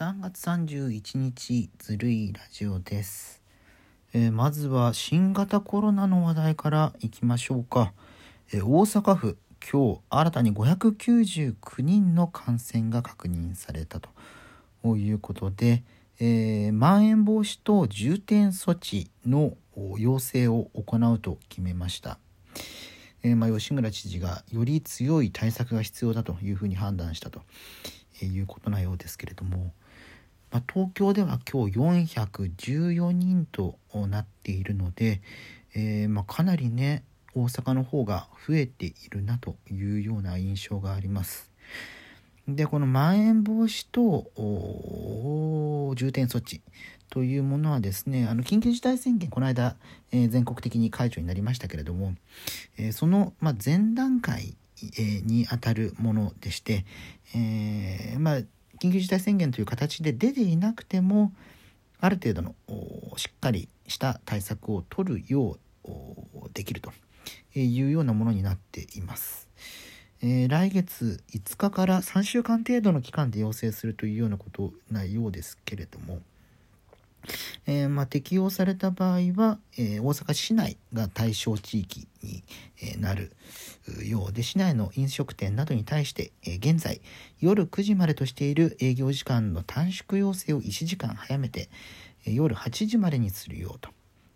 3月31日ずるいラジオです、えー、まずは新型コロナの話題からいきましょうか、えー、大阪府今日新たに599人の感染が確認されたと。いうことで、えー、まん延防止等重点措置の要請を行うと決めました。えー、まあ、吉村知事がより強い対策が必要だというふうに判断したということなようですけれども、まあ、東京では今日414人となっているので、えー、ま、かなりね大阪の方が増えているなというような印象があります。でこのまん延防止等重点措置というものはですねあの緊急事態宣言この間、えー、全国的に解除になりましたけれども、えー、その、ま、前段階、にあたるものでして、えまあ緊急事態宣言という形で出ていなくてもある程度のしっかりした対策を取るようできるというようなものになっています。えー、来月5日から3週間程度の期間で要請するというようなことなようですけれども、えー、まあ、適用された場合は、えー、大阪市内が対象地域に、なるようで市内の飲食店などに対して、え現在夜9時までとしている営業時間の短縮要請を1時間早めて、夜8時までにするようと、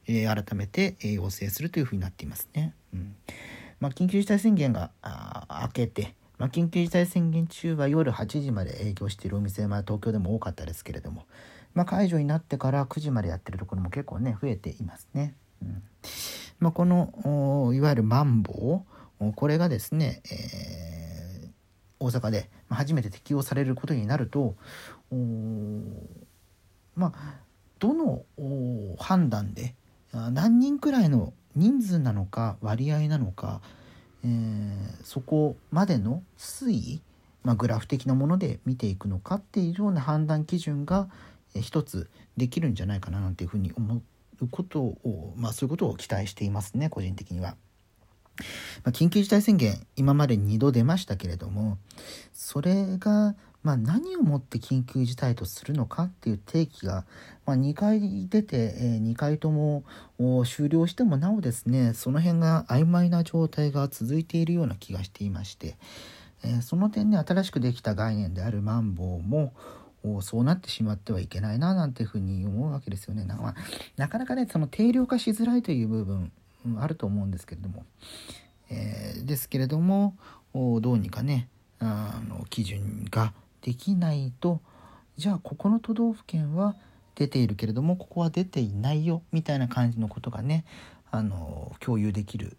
え改めて、要請するというふうになっていますね。うんまあ、緊急事態宣言が明けてまあ、緊急事態宣言中は夜8時まで営業しているお店は東京でも多かったですけれども、まあ、解除になってから9時までやってるところも結構ね増えていますね。うんまあ、このいわゆるマンボウこれがですね、えー、大阪で初めて適用されることになるとまあどの判断で何人くらいの人数なのか割合なのか、えー、そこまでの推移、まあ、グラフ的なもので見ていくのかっていうような判断基準が、一つできるんじゃないかななんていうふうに思うことを、まあ、そういうことを期待していますね個人的には。まあ、緊急事態宣言今まで2度出ましたけれどもそれがまあ、何をもって緊急事態とするのかっていう定義が、まあ、2回出て、えー、2回とも終了してもなおですねその辺が曖昧な状態が続いているような気がしていまして、えー、その点ね新しくできた概念であるマンボウもそうなってしまってはいけないななんていうふうに思うわけですよね。な,、まあ、なかなかねその定量化しづらいという部分、うん、あると思うんですけれども、えー、ですけれどもどうにかねあの基準ができないとじゃあここの都道府県は出ているけれどもここは出ていないよみたいな感じのことがねあの共有できる、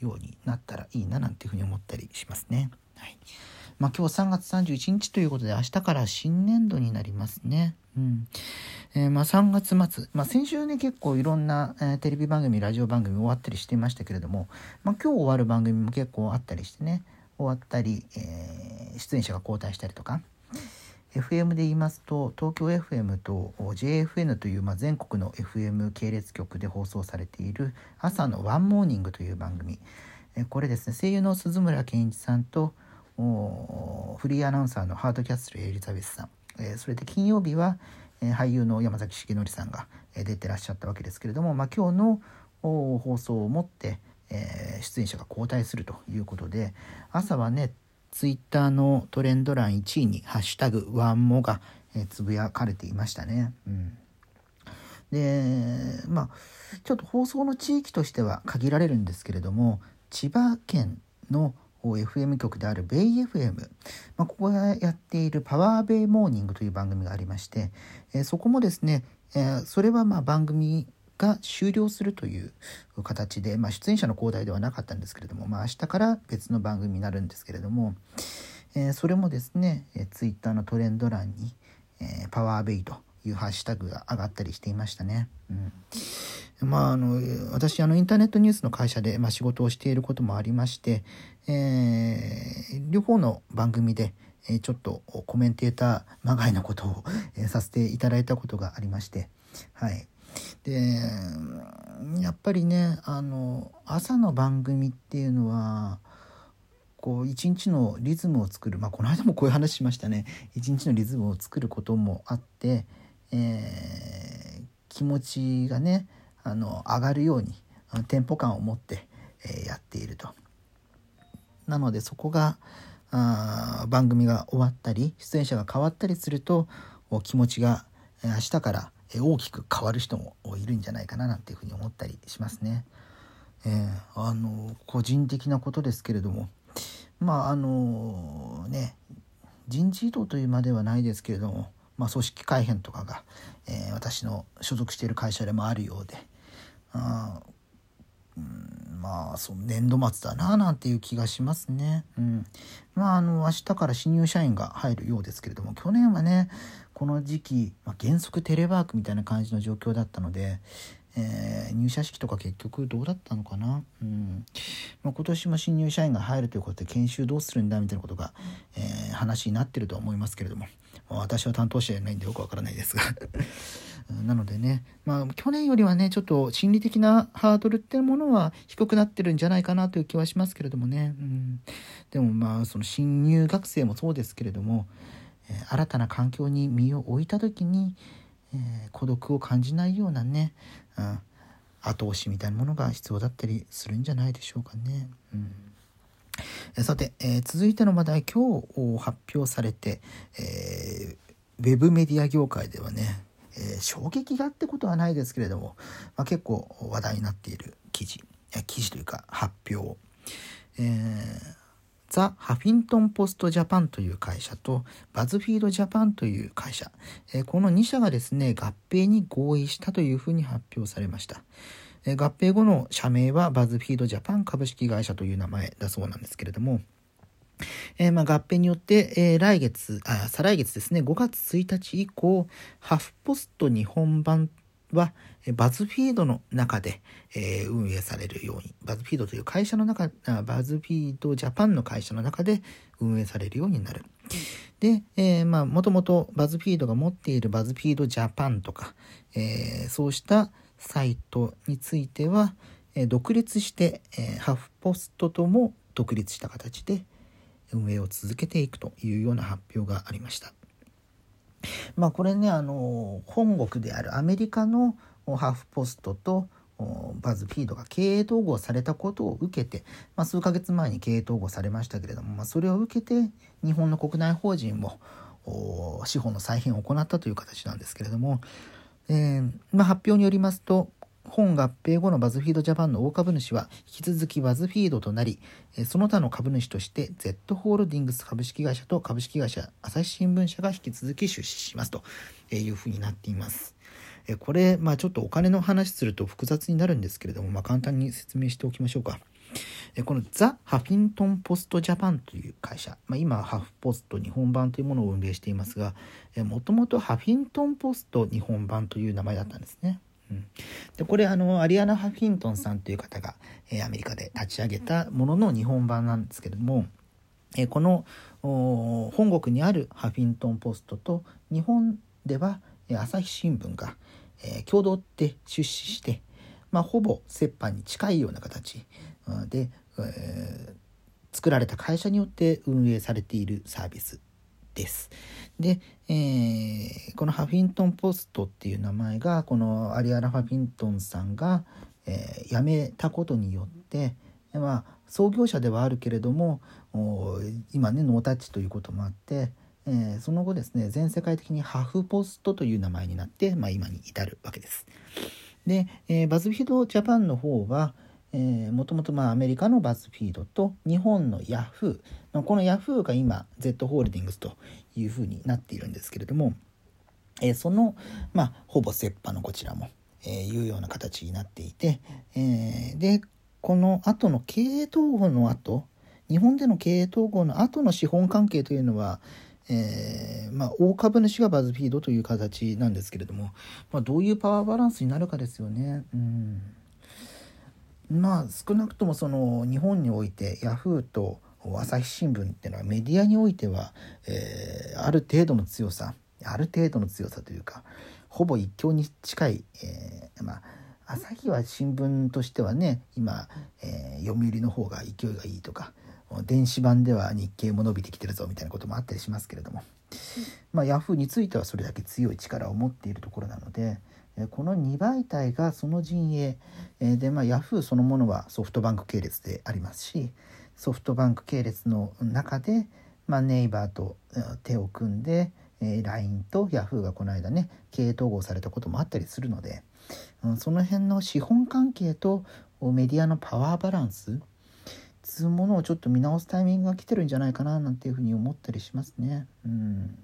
うん、ようになったらいいななんていうふうに思ったりしますね。はいまあ、今日3月31日ということで明日から新年度になりますね。うん。えー、まあ、3月末、まあ、先週ね結構いろんな、えー、テレビ番組ラジオ番組終わったりしていましたけれども、まあ、今日終わる番組も結構あったりしてね終わったり、えー、出演者が交代したりとか FM で言いますと東京 FM と JFN という、まあ、全国の FM 系列局で放送されている朝の ONE MORNING という番組。えこれですね声優の鈴村健一さんとフリーアナウンサーのハードキャッスルエリザベスさん、えそれで金曜日は、え俳優の山崎樹範さんが、え出てらっしゃったわけですけれども、まあ、今日の放送をもって、え出演者が交代するということで朝はねツイッターのトレンド欄1位に「ハッシュタグワンモ」が、えつぶやかれていましたね。うんでまあちょっと放送の地域としては限られるんですけれども千葉県の FM 局であるベイ FM、まあ、ここがやっているパワーベイモーニングという番組がありまして、えー、そこもですね、えー、それはまあ番組が終了するという形で、まあ、出演者の交代ではなかったんですけれども、まあ、明日から別の番組になるんですけれども、えー、それもですね、えー、ツイッターのトレンド欄に、えー、パワーベイというハッシュタグが上がったりしていましたね。うん。まあ、あの私あのインターネットニュースの会社で、まあ、仕事をしていることもありまして、えー、両方の番組で、えー、ちょっとコメンテーターまがいのことを、えー、させていただいたことがありまして、はい、でやっぱりねあの朝の番組っていうのはこう一日のリズムを作る、まあ、この間もこういう話しましたね。一日のリズムを作ることもあって、えー、気持ちがねあの上がるようにテンポ感を持って、えー、やっていると。なのでそこがあ番組が終わったり出演者が変わったりすると気持ちが明日から大きく変わる人もいるんじゃないかななんていうふうに思ったりしますね。えー、あの個人的なことですけれどもまああのね人事異動というまではないですけれども、まあ、組織改変とかが、えー、私の所属している会社でもあるようであ、うん、まあその年度末だななんていう気がしますね。うん、まああの明日から新入社員が入るようですけれども去年はねこの時期、まあ、原則テレワークみたいな感じの状況だったので、えー、入社式とか結局どうだったのかな、うん。まあ、今年も新入社員が入るということで研修どうするんだみたいなことが、えー、話になってるとは思いますけれども、私は担当者じゃないんでよくわからないですが。なのでね、まあ、去年よりはねちょっと心理的なハードルっていうものは低くなってるんじゃないかなという気はしますけれどもね、うん、でもまあその新入学生もそうですけれども、えー、新たな環境に身を置いた時にえー、孤独を感じないようなね、うん、後押しみたいなものが必要だったりするんじゃないでしょうかね。うん、さて、えー、続いての話題今日発表されて、えー、ウェブメディア業界ではね、えー、衝撃がってことはないですけれども、まあ、結構話題になっている記事記事というか発表、えー、ザ・ハフィントン・ポスト・ジャパンという会社とバズフィード・ジャパンという会社、えこの2社がですね合併に合意したというふうに発表されました、合併後の社名はバズフィード・ジャパン株式会社という名前だそうなんですけれどもえー、まあ、合併によって、えー、来月あ再来月ですね5月1日以降ハフポスト日本版はバズフィードの中で、えー、運営されるように、バズフィードという会社の中、バズフィードジャパンの会社の中で運営されるようになる。で、えー、まあ、もともとバズフィードが持っているバズフィードジャパンとか、えー、そうしたサイトについては、え独立して、えハフポストとも独立した形で運営を続けていくというような発表がありました。まあこれねあの本国であるアメリカのハーフポストとバズフィードが経営統合されたことを受けて、まあ、数ヶ月前に経営統合されましたけれども、まあ、それを受けて日本の国内法人も資本の再編を行ったという形なんですけれども、えーまあ、発表によりますと本合併後のバズフィードジャパンの大株主は引き続きバズフィードとなり、その他の株主として Z ホールディングス株式会社と株式会社朝日新聞社が引き続き出資しますというふうになっています。これ、まあちょっとお金の話すると複雑になるんですけれども、まあ簡単に説明しておきましょうか。このザ・ハフィントン・ポスト・ジャパンという会社、まあ、今ハフポスト日本版というものを運営していますがもともとハフィントン・ポスト日本版という名前だったんですね。うん、でこれあのアリアナ・ハフィントンさんという方が、えー、アメリカで立ち上げたものの日本版なんですけれども、えー、この本国にあるハフィントン・ポストと日本では、朝日新聞が、え共同で出資して、まあ、ほぼ折半に近いような形で、え作られた会社によって運営されているサービスです。で、えー、このハフィントン・ポストっていう名前がこのアリアナ・ハフィントンさんが、えー、辞めたことによって、まあ、創業者ではあるけれども今ねノータッチということもあって、えー、その後ですね全世界的にハフポストという名前になって、まあ、今に至るわけです。で、えー、バズフィードジャパンの方は、えー、もともとまアメリカのバズフィードと日本のヤフーこのヤフーが今 Z ホールディングスというふうになっているんですけれども、えー、その、まあ、ほぼ折半のこちらも、えー、いうような形になっていて、えー、でこの後の経営統合の後日本での経営統合の後の資本関係というのは、えー、まあ、大株主がバズフィードという形なんですけれども、まあ、どういうパワーバランスになるかですよね。うんまあ少なくともその日本においてヤフーと朝日新聞っていうのはメディアにおいては、えー、ある程度の強さある程度の強さというかほぼ一強に近い、えー、まあ朝日は新聞としてはね今、えー、読売の方が勢いがいいとか電子版では日経も伸びてきてるぞみたいなこともあったりしますけれども、まあ、ヤフーについてはそれだけ強い力を持っているところなのでこの2媒体がその陣営で、まあ、ヤフーそのものはソフトバンク系列でありますしソフトバンク系列の中で、まあ、ネイバーと手を組んで LINE とヤフーがこの間ね経営統合されたこともあったりするので、その辺の資本関係とメディアのパワーバランスつうものをちょっと見直すタイミングが来てるんじゃないかななんていうふうに思ったりしますね。うん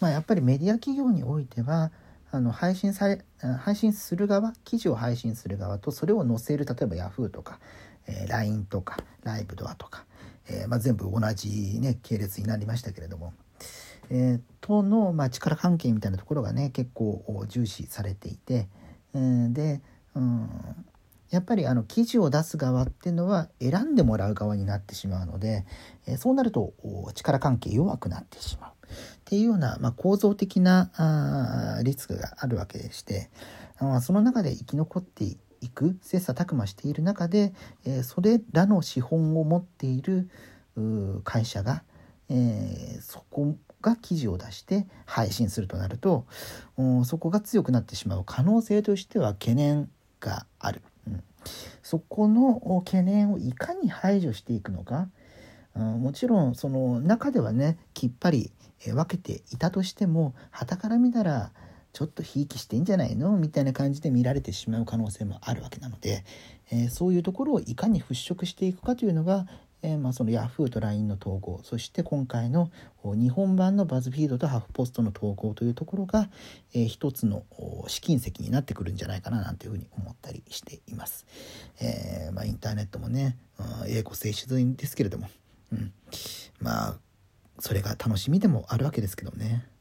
まあ、やっぱりメディア企業においてはあの配信され配信する側記事を配信する側とそれを載せる例えば Yahoo とか、えー、LINE とかライブドアとか、えーまあ、全部同じ、ね、系列になりましたけれども、えー、との、まあ、力関係みたいなところがね結構重視されていて、えー、で、うん、やっぱりあの記事を出す側っていうのは選んでもらう側になってしまうので、えそうなると力関係弱くなってしまう。っていうような、まあ、構造的なあリスクがあるわけでしてあその中で生き残っていく切磋琢磨している中で、えそれらの資本を持っている会社が、えー、そこが記事を出して配信するとなるとそこが強くなってしまう可能性としては懸念がある。うんそこの懸念をいかに排除していくのか、うん、もちろんその中ではねきっぱり分けていたとしても旗から見たらちょっとひいきしてんじゃないの？みたいな感じで見られてしまう可能性もあるわけなので、えー、そういうところをいかに払拭していくかというのが、えー、まあ、その Yahoo と LINE の統合そして今回の日本版のバズフィードとハフポストの統合というところが、えー、一つの試金石になってくるんじゃないかななんていうふうに思ったりしています。え、まあ、インターネットもね、うん、英語性自然ですけれども、うん、まあそれが楽しみでもあるわけですけどね。